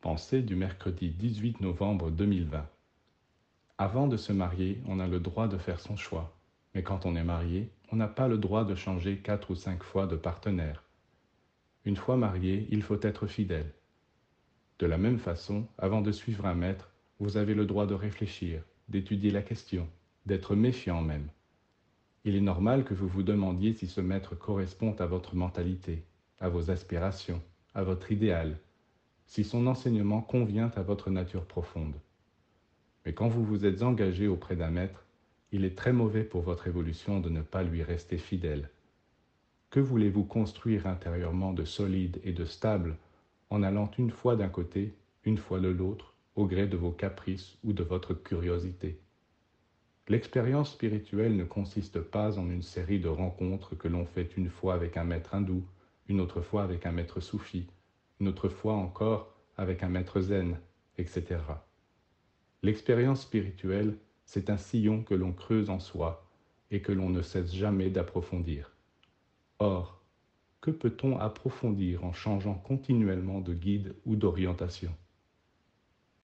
Pensée du mercredi 18 novembre 2020. Avant de se marier, on a le droit de faire son choix. Mais quand on est marié, on n'a pas le droit de changer quatre ou cinq fois de partenaire. Une fois marié, il faut être fidèle. De la même façon, avant de suivre un maître, vous avez le droit de réfléchir, d'étudier la question, d'être méfiant même. Il est normal que vous vous demandiez si ce maître correspond à votre mentalité, à vos aspirations, à votre idéal, si son enseignement convient à votre nature profonde. Mais quand vous vous êtes engagé auprès d'un maître, il est très mauvais pour votre évolution de ne pas lui rester fidèle. Que voulez-vous construire intérieurement de solide et de stable en allant une fois d'un côté, une fois de l'autre, au gré de vos caprices ou de votre curiosité? L'expérience spirituelle ne consiste pas en une série de rencontres que l'on fait une fois avec un maître hindou, une autre fois avec un maître soufi, une autre fois encore avec un maître zen, etc. L'expérience spirituelle, c'est un sillon que l'on creuse en soi et que l'on ne cesse jamais d'approfondir. Or, que peut-on approfondir en changeant continuellement de guide ou d'orientation?